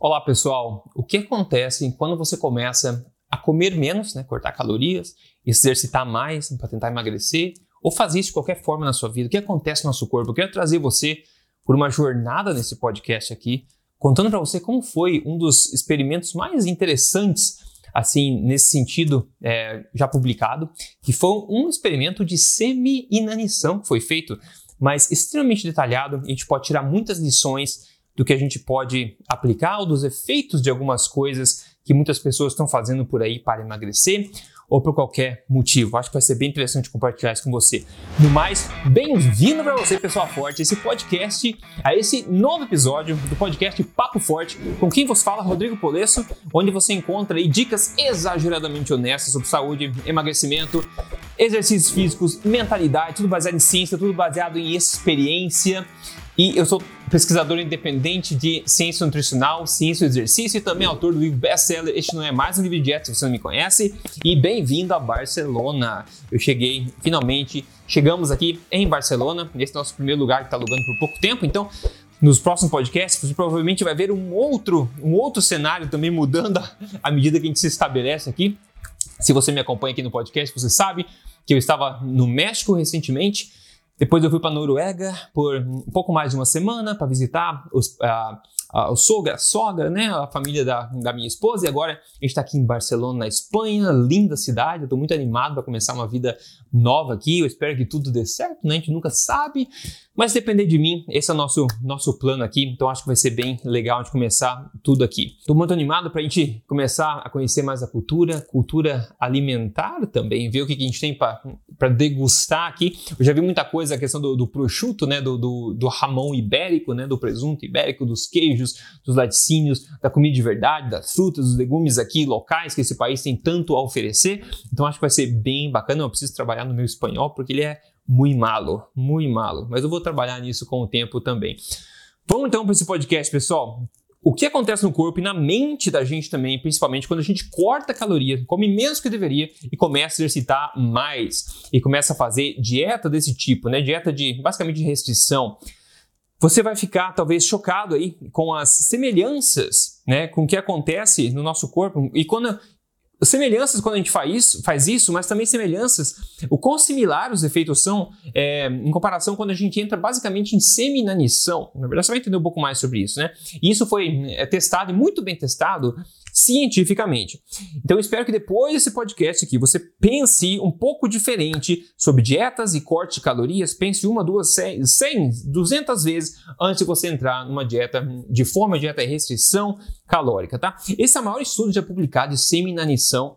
Olá pessoal, o que acontece quando você começa a comer menos, né, cortar calorias, exercitar mais para tentar emagrecer ou fazer isso de qualquer forma na sua vida? O que acontece no nosso corpo? Eu quero trazer você por uma jornada nesse podcast aqui, contando para você como foi um dos experimentos mais interessantes, assim, nesse sentido, é, já publicado, que foi um experimento de semi-inanição que foi feito, mas extremamente detalhado. A gente pode tirar muitas lições do que a gente pode aplicar ou dos efeitos de algumas coisas que muitas pessoas estão fazendo por aí para emagrecer ou por qualquer motivo. Acho que vai ser bem interessante compartilhar isso com você. No mais, bem-vindo para você, pessoal forte, esse podcast, a esse novo episódio do podcast Papo Forte, com quem vos fala Rodrigo Polesso, onde você encontra dicas exageradamente honestas sobre saúde, emagrecimento, exercícios físicos, mentalidade, tudo baseado em ciência, tudo baseado em experiência e eu sou pesquisador independente de ciência nutricional, ciência do exercício e também autor do livro best-seller Este Não É Mais um Livro de Dieta, se você não me conhece. E bem-vindo a Barcelona. Eu cheguei, finalmente, chegamos aqui em Barcelona. Esse é nosso primeiro lugar que está alugando por pouco tempo, então nos próximos podcasts, você provavelmente vai ver um outro, um outro cenário também mudando à medida que a gente se estabelece aqui. Se você me acompanha aqui no podcast, você sabe que eu estava no México recentemente depois eu fui para Noruega por um pouco mais de uma semana para visitar os, a, a, sogra, a sogra, né, a família da, da minha esposa. E agora a gente está aqui em Barcelona, na Espanha, linda cidade. Eu estou muito animado para começar uma vida nova aqui. Eu espero que tudo dê certo, né? A gente nunca sabe. Mas depender de mim, esse é o nosso, nosso plano aqui. Então acho que vai ser bem legal de começar tudo aqui. Estou muito animado para a gente começar a conhecer mais a cultura, cultura alimentar também, ver o que, que a gente tem para degustar aqui. Eu já vi muita coisa, a questão do, do prosciutto, né? Do, do, do ramão ibérico, né? Do presunto ibérico, dos queijos, dos laticínios, da comida de verdade, das frutas, dos legumes aqui locais que esse país tem tanto a oferecer. Então acho que vai ser bem bacana. Eu preciso trabalhar no meu espanhol porque ele é muito malo, muito malo. Mas eu vou trabalhar nisso com o tempo também. Vamos então para esse podcast, pessoal. O que acontece no corpo e na mente da gente também, principalmente quando a gente corta caloria, come menos que deveria e começa a exercitar mais e começa a fazer dieta desse tipo, né? Dieta de basicamente de restrição. Você vai ficar talvez chocado aí com as semelhanças, né, com o que acontece no nosso corpo. E quando semelhanças quando a gente faz isso, faz isso, mas também semelhanças, o quão similar os efeitos são é, em comparação quando a gente entra basicamente em seminanição. Na verdade, você vai entender um pouco mais sobre isso, né? E isso foi é, testado e muito bem testado cientificamente. Então espero que depois desse podcast aqui você pense um pouco diferente sobre dietas e corte de calorias, pense uma, duas, cem, duzentas vezes antes de você entrar numa dieta de forma dieta restrição calórica, tá? Esse é o maior estudo já publicado de seminanição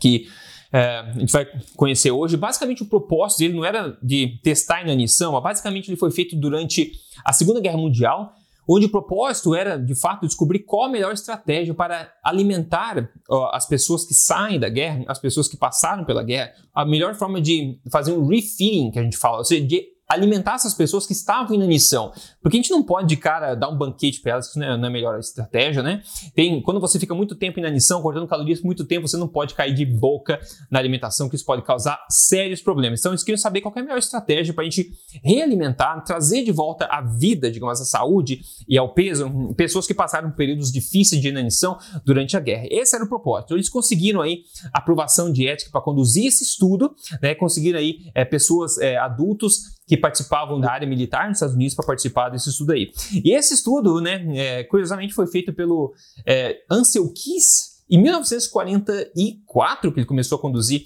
que é, a gente vai conhecer hoje. Basicamente, o propósito dele não era de testar inanição, mas basicamente ele foi feito durante a Segunda Guerra Mundial onde o propósito era, de fato, descobrir qual a melhor estratégia para alimentar ó, as pessoas que saem da guerra, as pessoas que passaram pela guerra, a melhor forma de fazer um refeeding, que a gente fala, ou seja, de alimentar essas pessoas que estavam em missão. Porque a gente não pode, de cara, dar um banquete para elas, isso não é, não é a melhor estratégia, né? Tem, quando você fica muito tempo em inanição, cortando calorias por muito tempo, você não pode cair de boca na alimentação, que isso pode causar sérios problemas. Então, eles queriam saber qual é a melhor estratégia para a gente realimentar, trazer de volta a vida, digamos, a saúde e ao peso, pessoas que passaram períodos difíceis de inanição durante a guerra. Esse era o propósito. Eles conseguiram aí aprovação de ética para conduzir esse estudo, né? Conseguiram aí é, pessoas, é, adultos que participavam da área militar nos Estados Unidos para participar desse estudo aí. E esse estudo, né, é, curiosamente, foi feito pelo é, Ansel Keys em 1944, que ele começou a conduzir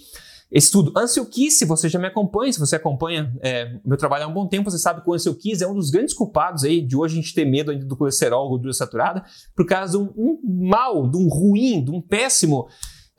esse estudo. Ansel Keys, se você já me acompanha, se você acompanha é, meu trabalho há um bom tempo, você sabe que o Ansel Keys é um dos grandes culpados aí de hoje a gente ter medo ainda do colesterol, gordura saturada, por causa de um, um mal, de um ruim, de um péssimo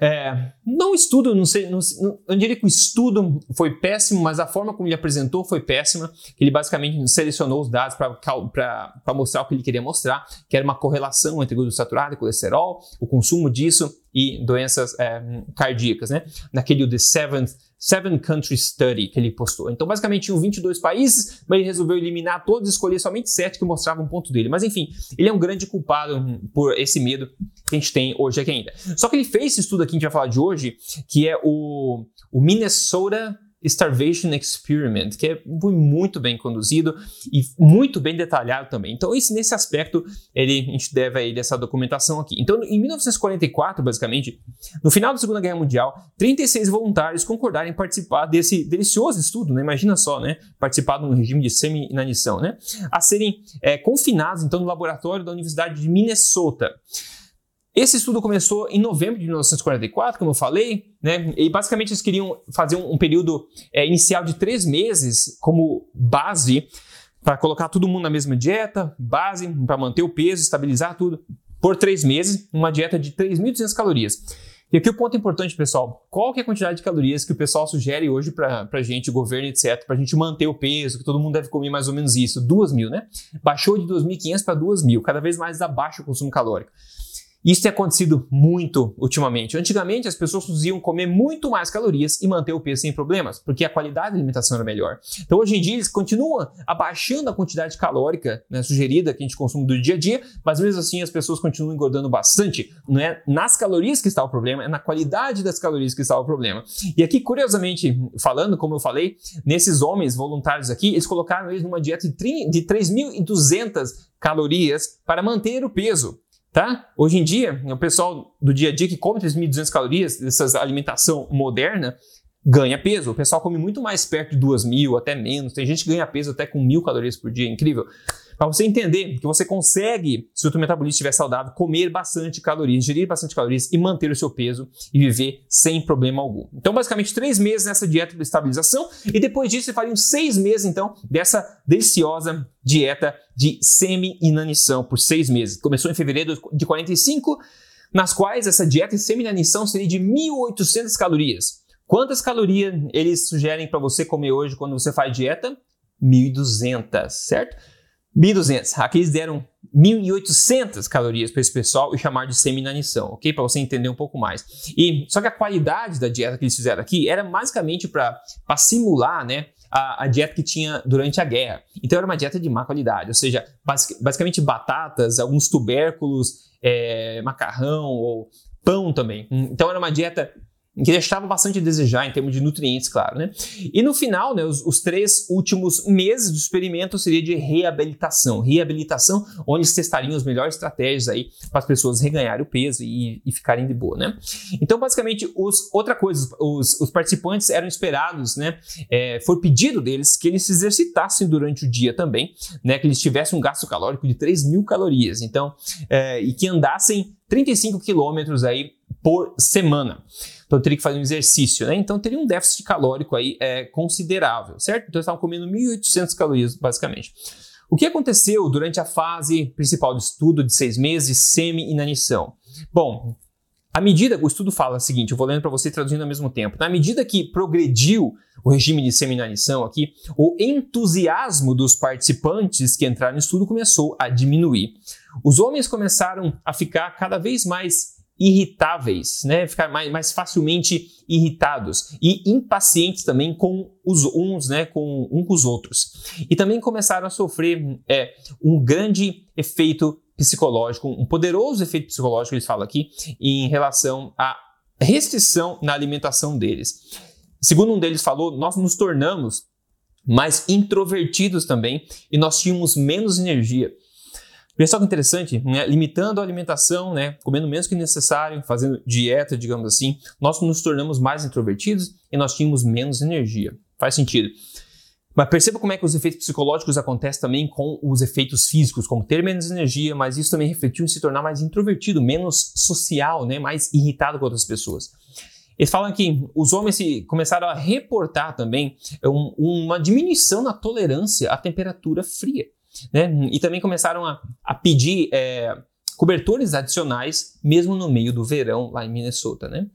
é, não estudo, não sei, não, eu diria que o estudo foi péssimo, mas a forma como ele apresentou foi péssima. Ele basicamente selecionou os dados para mostrar o que ele queria mostrar, que era uma correlação entre gordura saturada e colesterol, o consumo disso e doenças é, cardíacas, né? Naquele The Seventh Seven Country Study que ele postou. Então, basicamente, tinham 22 países, mas ele resolveu eliminar todos e escolher somente sete que mostravam um ponto dele. Mas, enfim, ele é um grande culpado por esse medo que a gente tem hoje aqui ainda. Só que ele fez esse estudo aqui que a gente vai falar de hoje, que é o, o Minnesota Starvation Experiment, que é muito bem conduzido e muito bem detalhado também. Então, esse, nesse aspecto, ele, a gente deve a ele essa documentação aqui. Então, em 1944, basicamente, no final da Segunda Guerra Mundial, 36 voluntários concordaram em participar desse delicioso estudo, né? Imagina só, né? Participar de um regime de semi-inanição, né? A serem é, confinados, então, no laboratório da Universidade de Minnesota. Esse estudo começou em novembro de 1944, como eu falei, né? E basicamente eles queriam fazer um, período é, inicial de três meses como base para colocar todo mundo na mesma dieta, base para manter o peso, estabilizar tudo por três meses, uma dieta de 3.200 calorias. E aqui o ponto importante, pessoal, qual que é a quantidade de calorias que o pessoal sugere hoje para a gente, governo, etc., para a gente manter o peso, que todo mundo deve comer mais ou menos isso, 2 mil, né? Baixou de 2.500 para 2 mil, cada vez mais abaixo o consumo calórico. Isso tem acontecido muito ultimamente. Antigamente, as pessoas conseguiam comer muito mais calorias e manter o peso sem problemas, porque a qualidade da alimentação era melhor. Então, hoje em dia, eles continuam abaixando a quantidade calórica né, sugerida que a gente consome do dia a dia, mas mesmo assim as pessoas continuam engordando bastante. Não é nas calorias que está o problema, é na qualidade das calorias que está o problema. E aqui, curiosamente, falando, como eu falei, nesses homens voluntários aqui, eles colocaram eles numa dieta de 3.200 calorias para manter o peso. Tá? Hoje em dia, o pessoal do dia a dia que come 3.200 calorias, dessa alimentação moderna, ganha peso. O pessoal come muito mais perto de 2.000, até menos. Tem gente que ganha peso até com 1.000 calorias por dia, incrível. Para você entender que você consegue, se o seu metabolismo estiver saudável, comer bastante calorias, ingerir bastante calorias e manter o seu peso e viver sem problema algum. Então, basicamente, três meses nessa dieta de estabilização e depois disso você faria uns seis meses, então, dessa deliciosa dieta de semi-inanição por seis meses. Começou em fevereiro de 45, nas quais essa dieta de semi-inanição seria de 1.800 calorias. Quantas calorias eles sugerem para você comer hoje quando você faz dieta? 1.200, certo? 1.200. Aqui eles deram 1.800 calorias para esse pessoal e chamar de seminanição, ok? Para você entender um pouco mais. E só que a qualidade da dieta que eles fizeram aqui era basicamente para simular, né? A, a, dieta que tinha durante a guerra. Então era uma dieta de má qualidade, ou seja, basic, basicamente batatas, alguns tubérculos, é, macarrão ou pão também. Então era uma dieta que deixava bastante a desejar em termos de nutrientes, claro, né? E no final, né, os, os, três últimos meses do experimento seria de reabilitação, reabilitação, onde eles testariam as melhores estratégias aí para as pessoas reganharem o peso e, e, ficarem de boa, né? Então, basicamente, os, outra coisa, os, os participantes eram esperados, né? É, foi pedido deles que eles se exercitassem durante o dia também, né? Que eles tivessem um gasto calórico de 3 mil calorias, então, é, e que andassem 35 quilômetros aí por semana. Então eu teria que fazer um exercício, né? Então teria um déficit calórico aí é, considerável, certo? Então eles estavam comendo 1.800 calorias, basicamente. O que aconteceu durante a fase principal do estudo de seis meses semi-inanição? Bom, à medida, o estudo fala o seguinte, eu vou lendo para você traduzindo ao mesmo tempo. Na medida que progrediu o regime de semi-inanição aqui, o entusiasmo dos participantes que entraram no estudo começou a diminuir. Os homens começaram a ficar cada vez mais irritáveis, né? Ficar mais, mais facilmente irritados e impacientes também com os uns, né? Com um com os outros. E também começaram a sofrer é, um grande efeito psicológico, um poderoso efeito psicológico, eles falam aqui, em relação à restrição na alimentação deles. Segundo um deles falou, nós nos tornamos mais introvertidos também e nós tínhamos menos energia. Pessoal, que interessante, né? limitando a alimentação, né? comendo menos que necessário, fazendo dieta, digamos assim, nós nos tornamos mais introvertidos e nós tínhamos menos energia. Faz sentido. Mas perceba como é que os efeitos psicológicos acontecem também com os efeitos físicos, como ter menos energia, mas isso também refletiu em se tornar mais introvertido, menos social, né? mais irritado com outras pessoas. Eles falam que os homens começaram a reportar também um, uma diminuição na tolerância à temperatura fria. Né? E também começaram a, a pedir é, cobertores adicionais, mesmo no meio do verão lá em Minnesota. Né?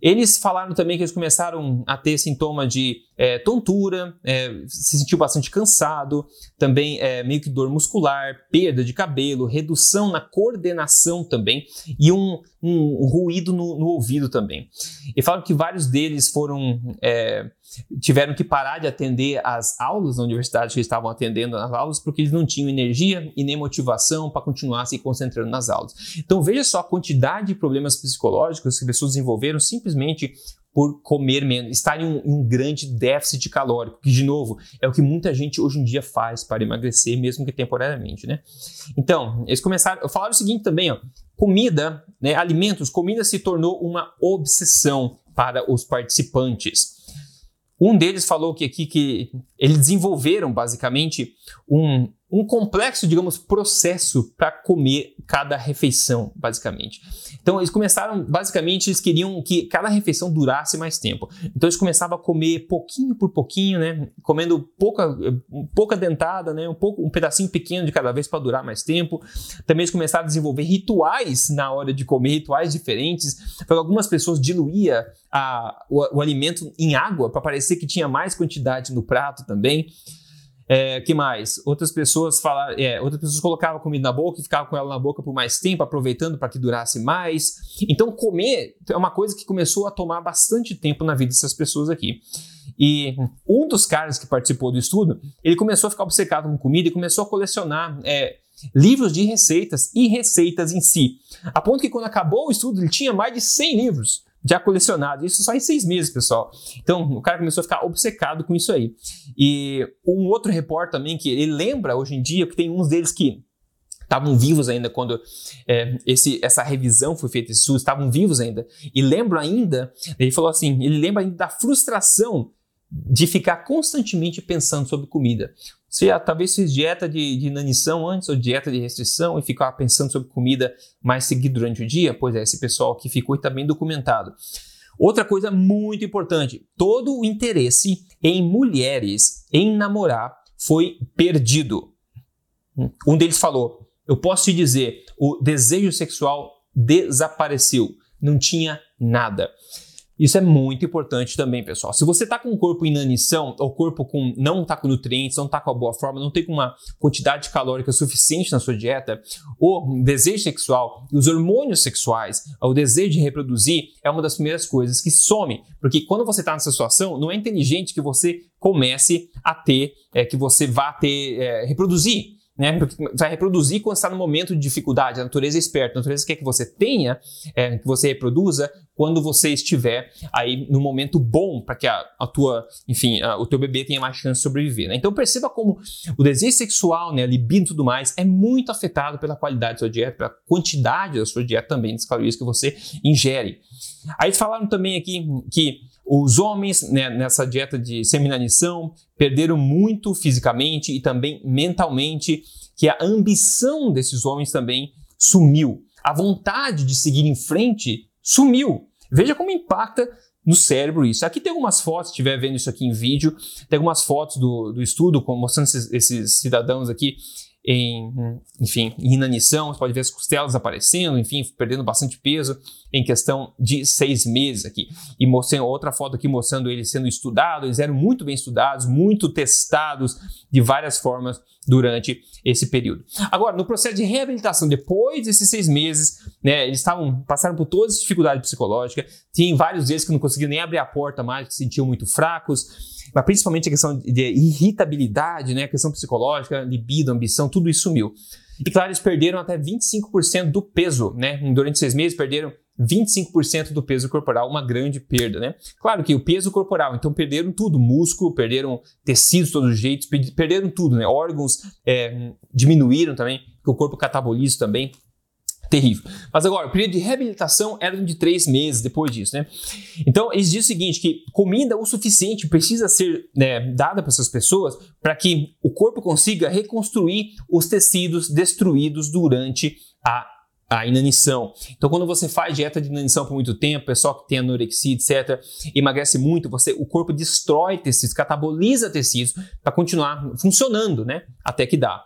Eles falaram também que eles começaram a ter sintoma de é, tontura, é, se sentiu bastante cansado, também é, meio que dor muscular, perda de cabelo, redução na coordenação também e um, um, ruído no, no, ouvido também. E falaram que vários deles foram é, tiveram que parar de atender as aulas na universidade que estavam atendendo as aulas porque eles não tinham energia e nem motivação para continuar se concentrando nas aulas. Então veja só a quantidade de problemas psicológicos que as pessoas desenvolveram simplesmente por comer menos, estar em um, um, grande déficit calórico, que de novo é o que muita gente hoje em dia faz para emagrecer, mesmo que temporariamente, né? Então, eles começaram, falaram o seguinte também, ó, comida, né, alimentos, comida se tornou uma obsessão para os participantes. Um deles falou que aqui que eles desenvolveram basicamente um, um complexo, digamos, processo para comer cada refeição, basicamente. Então eles começaram, basicamente, eles queriam que cada refeição durasse mais tempo. Então eles começavam a comer pouquinho por pouquinho, né? Comendo pouca, pouca dentada, né? Um pouco, um pedacinho pequeno de cada vez para durar mais tempo. Também eles começaram a desenvolver rituais na hora de comer, rituais diferentes. Então, algumas pessoas diluía a, o, o alimento em água para parecer que tinha mais quantidade no prato também. É, que mais? Outras pessoas falaram, é, outras pessoas colocavam comida na boca e ficavam com ela na boca por mais tempo, aproveitando para que durasse mais. Então, comer é uma coisa que começou a tomar bastante tempo na vida dessas pessoas aqui. E um dos caras que participou do estudo, ele começou a ficar obcecado com comida e começou a colecionar é, livros de receitas e receitas em si. A ponto que quando acabou o estudo, ele tinha mais de 100 livros já colecionado. Isso só em seis meses, pessoal. Então, o cara começou a ficar obcecado com isso aí. E um outro repórter também que ele lembra hoje em dia que tem uns deles que estavam vivos ainda quando é, esse, essa revisão foi feita, esses estudos estavam vivos ainda. E lembro ainda, ele falou assim, ele lembra ainda da frustração de ficar constantemente pensando sobre comida. Você talvez fez dieta de, de inanição antes ou dieta de restrição e ficava pensando sobre comida mais seguido durante o dia? Pois é, esse pessoal que ficou está bem documentado. Outra coisa muito importante: todo o interesse em mulheres em namorar foi perdido. Um deles falou: Eu posso te dizer, o desejo sexual desapareceu, não tinha nada. Isso é muito importante também, pessoal. Se você está com o corpo em inanição, ou corpo com não está com nutrientes, não está com a boa forma, não tem uma quantidade calórica suficiente na sua dieta, o desejo sexual os hormônios sexuais, o desejo de reproduzir é uma das primeiras coisas que some. Porque quando você está nessa situação, não é inteligente que você comece a ter, é, que você vá ter, é, reproduzir né? Vai reproduzir quando está no momento de dificuldade. A natureza é esperta, a natureza quer que você tenha, é, que você reproduza quando você estiver aí no momento bom para que a, a, tua, enfim, a, o teu bebê tenha mais chance de sobreviver. Né? Então perceba como o desejo sexual, né, a libido e tudo mais, é muito afetado pela qualidade da sua dieta, pela quantidade da sua dieta também, das calorias que você ingere. Aí falaram também aqui que os homens né, nessa dieta de seminanição perderam muito fisicamente e também mentalmente, que a ambição desses homens também sumiu. A vontade de seguir em frente sumiu. Veja como impacta no cérebro isso. Aqui tem algumas fotos, se estiver vendo isso aqui em vídeo, tem algumas fotos do, do estudo mostrando esses, esses cidadãos aqui em, enfim, em inanição, você pode ver as costelas aparecendo, enfim, perdendo bastante peso em questão de seis meses aqui. E mostrando outra foto aqui mostrando eles sendo estudados, eles eram muito bem estudados, muito testados de várias formas durante esse período. Agora, no processo de reabilitação, depois desses seis meses, né, eles estavam passaram por toda essa dificuldade psicológica, tinha vários deles que não conseguiam nem abrir a porta mais, que se sentiam muito fracos mas principalmente a questão de irritabilidade, né, a questão psicológica, libido, ambição, tudo isso sumiu. E claro, eles perderam até 25% do peso, né? Durante seis meses perderam 25% do peso corporal, uma grande perda, né? Claro que o peso corporal, então perderam tudo, músculo, perderam tecidos de todos os jeitos, perderam tudo, né? Órgãos é, diminuíram também, o corpo cataboliza também, terrível. Mas agora, o período de reabilitação era de três meses depois disso, né? Então, eles dizem o seguinte, que comida o suficiente precisa ser né, dada para essas pessoas para que o corpo consiga reconstruir os tecidos destruídos durante a a inanição. Então, quando você faz dieta de inanição por muito tempo, pessoal que tem anorexia, etc., emagrece muito, você, o corpo destrói tecidos, cataboliza tecidos para continuar funcionando, né? Até que dá.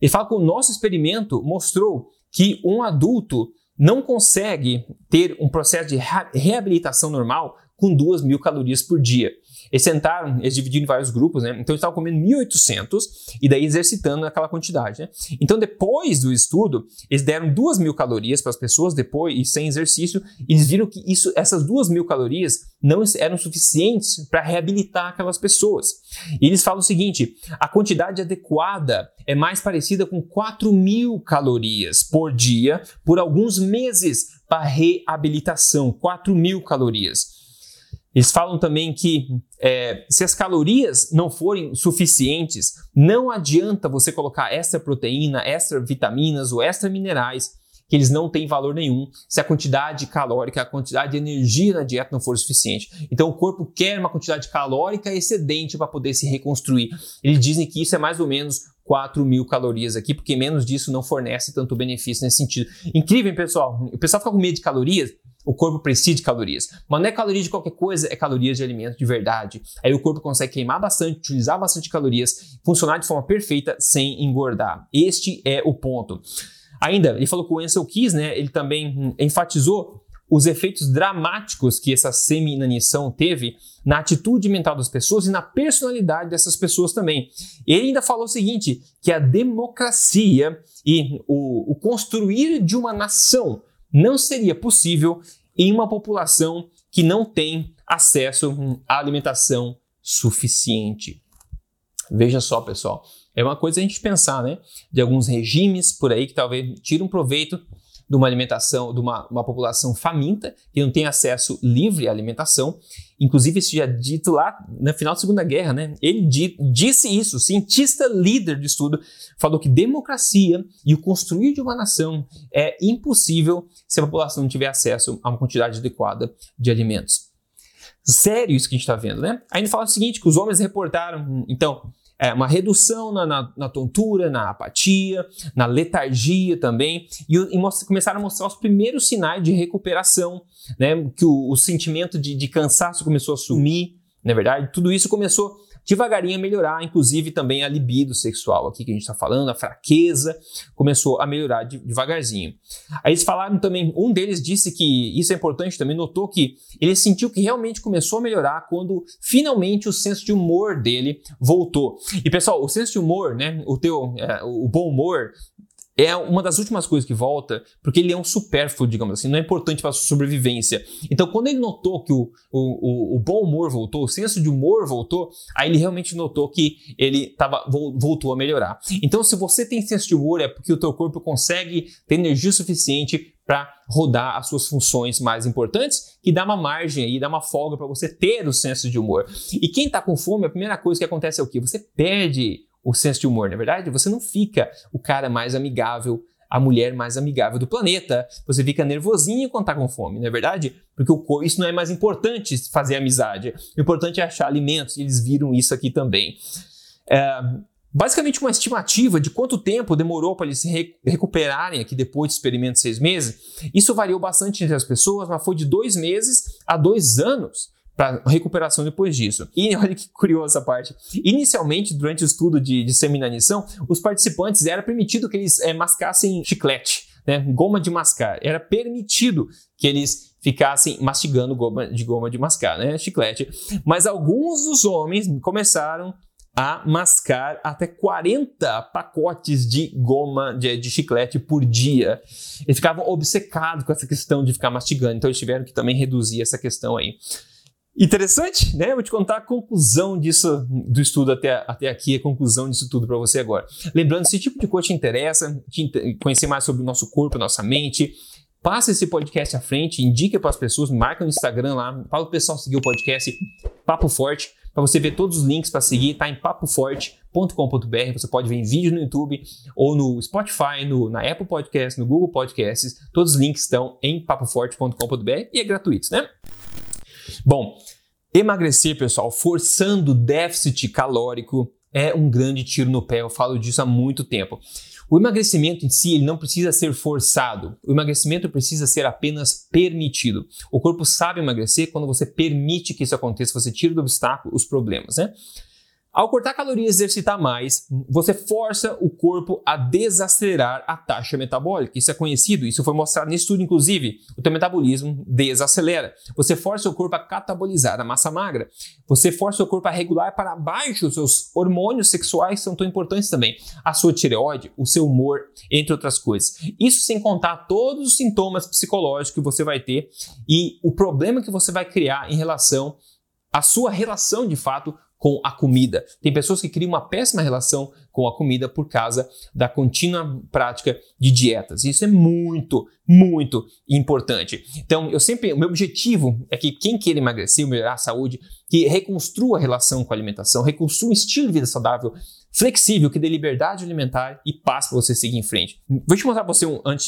Ele fala que o nosso experimento mostrou que um adulto não consegue ter um processo de reabilitação normal com 2 mil calorias por dia. Eles sentaram, eles dividiram em vários grupos, né? Então eles estavam comendo 1.800 e daí exercitando aquela quantidade, né? Então depois do estudo, eles deram 2 mil calorias para as pessoas depois e sem exercício, eles viram que isso, essas 2 mil calorias não eram suficientes para reabilitar aquelas pessoas. E eles falam o seguinte: a quantidade adequada é mais parecida com 4 mil calorias por dia por alguns meses para reabilitação, 4 mil calorias. Eles falam também que é, se as calorias não forem suficientes, não adianta você colocar extra proteína, extra vitaminas ou extra minerais, que eles não têm valor nenhum se a quantidade calórica, a quantidade de energia na dieta não for suficiente. Então o corpo quer uma quantidade calórica excedente para poder se reconstruir. Eles dizem que isso é mais ou menos 4 mil calorias aqui, porque menos disso não fornece tanto benefício nesse sentido. Incrível, hein, pessoal? O pessoal fica com medo de calorias, o corpo precisa de calorias. Mas não é caloria de qualquer coisa, é calorias de alimento de verdade. Aí o corpo consegue queimar bastante, utilizar bastante calorias, funcionar de forma perfeita sem engordar. Este é o ponto. Ainda, ele falou que o Ansel Keys, né, ele também enfatizou os efeitos dramáticos que essa semi-inanição teve na atitude mental das pessoas e na personalidade dessas pessoas também. Ele ainda falou o seguinte, que a democracia e o, o construir de uma nação não seria possível em uma população que não tem acesso à alimentação suficiente. Veja só, pessoal, é uma coisa a gente pensar, né? De alguns regimes por aí que talvez tiram proveito de uma alimentação, de uma, uma população faminta, que não tem acesso livre à alimentação. Inclusive, isso já dito lá no final da Segunda Guerra, né? Ele di, disse isso, cientista líder de estudo, falou que democracia e o construir de uma nação é impossível se a população não tiver acesso a uma quantidade adequada de alimentos. Sério isso que a gente está vendo, né? Ainda fala o seguinte, que os homens reportaram, então, é, uma redução na, na, na, tontura, na apatia, na letargia também, e, e começaram a mostrar os primeiros sinais de recuperação, né, que o, o sentimento de, de cansaço começou a sumir, na é verdade, tudo isso começou devagarinho a melhorar, inclusive também a libido sexual aqui que a gente está falando, a fraqueza começou a melhorar devagarzinho. Aí eles falaram também, um deles disse que isso é importante também, notou que ele sentiu que realmente começou a melhorar quando finalmente o senso de humor dele voltou. E pessoal, o senso de humor, né, o teu, é, o bom humor é uma das últimas coisas que volta, porque ele é um supérfluo, digamos assim, não é importante para a sua sobrevivência. Então, quando ele notou que o, o, o, bom humor voltou, o senso de humor voltou, aí ele realmente notou que ele tava, voltou a melhorar. Então, se você tem senso de humor, é porque o teu corpo consegue ter energia suficiente para rodar as suas funções mais importantes, que dá uma margem aí, dá uma folga para você ter o senso de humor. E quem está com fome, a primeira coisa que acontece é o quê? Você perde o senso de humor, na é verdade? Você não fica o cara mais amigável, a mulher mais amigável do planeta. Você fica nervosinho quando tá com fome, não é verdade? Porque o, isso não é mais importante fazer amizade. O importante é achar alimentos, e eles viram isso aqui também. É, basicamente, uma estimativa de quanto tempo demorou para eles se re recuperarem aqui depois de experimento de seis meses. Isso variou bastante entre as pessoas, mas foi de dois meses a dois anos para recuperação depois disso. E olha que curiosa essa parte. Inicialmente, durante o estudo de, de seminanição, os participantes era permitido que eles é, mascassem chiclete, né, goma de mascar. Era permitido que eles ficassem mastigando goma de goma de mascar, né, chiclete. Mas alguns dos homens começaram a mascar até 40 pacotes de goma de, de, chiclete por dia. Eles ficavam obcecados com essa questão de ficar mastigando, então eles tiveram que também reduzir essa questão aí. Interessante, né? Vou te contar a conclusão disso, do estudo até, até aqui, a conclusão disso tudo para você agora. Lembrando, se esse tipo de coisa te interessa, te conhecer mais sobre o nosso corpo, nossa mente, passa esse podcast à frente, indica para as pessoas, marca no Instagram lá, fala o pessoal seguir o podcast Papo Forte, para você ver todos os links para seguir, tá em papoforte.com.br. Você pode ver em vídeo no YouTube ou no Spotify, no, na Apple Podcasts, no Google Podcasts. Todos os links estão em papoforte.com.br e é gratuito, né? Bom, emagrecer, pessoal, forçando déficit calórico é um grande tiro no pé. Eu falo disso há muito tempo. O emagrecimento em si ele não precisa ser forçado. O emagrecimento precisa ser apenas permitido. O corpo sabe emagrecer quando você permite que isso aconteça, você tira do obstáculo os problemas, né? Ao cortar calorias e exercitar mais, você força o corpo a desacelerar a taxa metabólica. Isso é conhecido, isso foi mostrado nesse estudo, inclusive. O teu metabolismo desacelera. Você força o corpo a catabolizar a massa magra. Você força o corpo a regular para baixo os seus hormônios sexuais, que são tão importantes também. A sua tireoide, o seu humor, entre outras coisas. Isso sem contar todos os sintomas psicológicos que você vai ter e o problema que você vai criar em relação à sua relação de fato com a comida. Tem pessoas que criam uma péssima relação com a comida por causa da contínua prática de dietas. Isso é muito, muito importante. Então, eu sempre, o meu objetivo é que quem queira emagrecer, melhorar a saúde, que reconstrua a relação com a alimentação, reconstrua um estilo de vida saudável, flexível, que dê liberdade alimentar e paz para você seguir em frente. Vou te mostrar para você, um, antes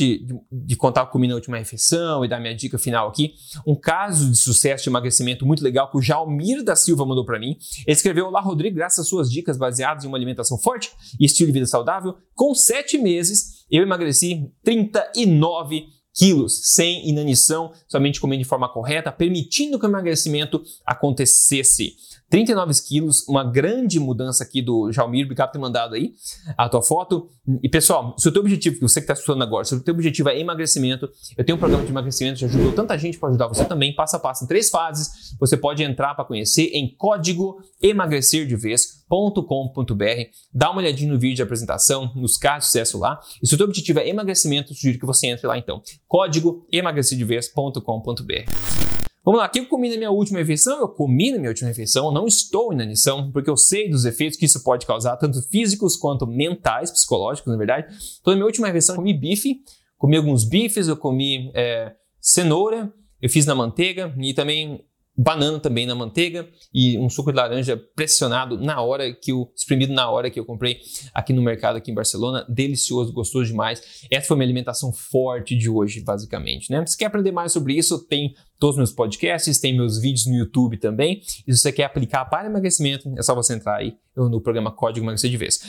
de, contar comigo na última refeição e dar minha dica final aqui, um caso de sucesso de emagrecimento muito legal que o Jalmir da Silva mandou para mim. Ele escreveu: Olá, Rodrigo, graças às suas dicas baseadas em uma alimentação forte e estilo de vida saudável, com sete meses eu emagreci 39 quilos, sem inanição, somente comendo de forma correta, permitindo que o emagrecimento acontecesse. 39 quilos, uma grande mudança aqui do Jalmir, obrigado por ter mandado aí a tua foto. E pessoal, se o teu objetivo, que você que está estudando agora, se o teu objetivo é emagrecimento, eu tenho um programa de emagrecimento que ajudou tanta gente para ajudar você também, passo a passo, em três fases. Você pode entrar para conhecer em código emagrecerdevez.com.br. Dá uma olhadinha no vídeo de apresentação, nos casos de sucesso lá. E se o teu objetivo é emagrecimento, sugiro que você entre lá então. Código emagrecerdevez.com.br. Vamos lá, o que eu comi na minha última refeição? Eu comi na minha última refeição, não estou em inanição, porque eu sei dos efeitos que isso pode causar, tanto físicos quanto mentais, psicológicos, na verdade. Então, na minha última refeição, eu comi bife, comi alguns bifes, eu comi é, cenoura, eu fiz na manteiga e também banana também na manteiga e um suco de laranja pressionado na hora que o exprimido na hora que eu comprei aqui no mercado aqui em Barcelona, delicioso, gostoso demais. Essa foi minha alimentação forte de hoje, basicamente, né? Se quer aprender mais sobre isso, tem todos os meus podcasts, tem meus vídeos no YouTube também. E se você quer aplicar para emagrecimento, é só você entrar aí no programa Código Emagrecer de Vez.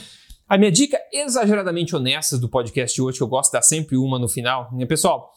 A minha dica exageradamente honesta do podcast de hoje, que eu gosto de dar sempre uma no final, né, pessoal?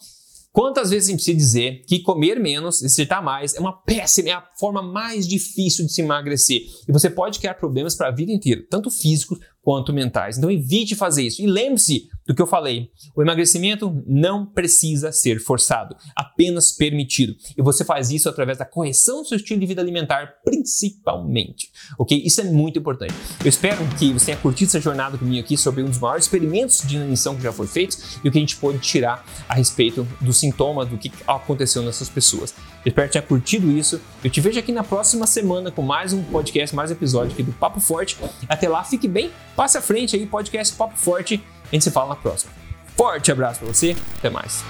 Quantas vezes a gente precisa dizer que comer menos, exercitar mais, é uma péssima, é a forma mais difícil de se emagrecer. E você pode criar problemas para a vida inteira, tanto físicos quanto mentais. Então evite fazer isso. E lembre-se do que eu falei: o emagrecimento não precisa ser forçado, apenas permitido. E você faz isso através da correção do seu estilo de vida alimentar, principalmente. Ok? Isso é muito importante. Eu espero que você tenha curtido essa jornada comigo aqui sobre um dos maiores experimentos de inanição que já foi feito e o que a gente pode tirar a respeito dos sintomas, do que aconteceu nessas pessoas. Espero que tenha curtido isso. Eu te vejo aqui na próxima semana com mais um podcast, mais episódio aqui do Papo Forte. Até lá, fique bem Passe à frente aí, podcast Papo Forte. A gente se fala na próxima. Forte abraço para você, até mais.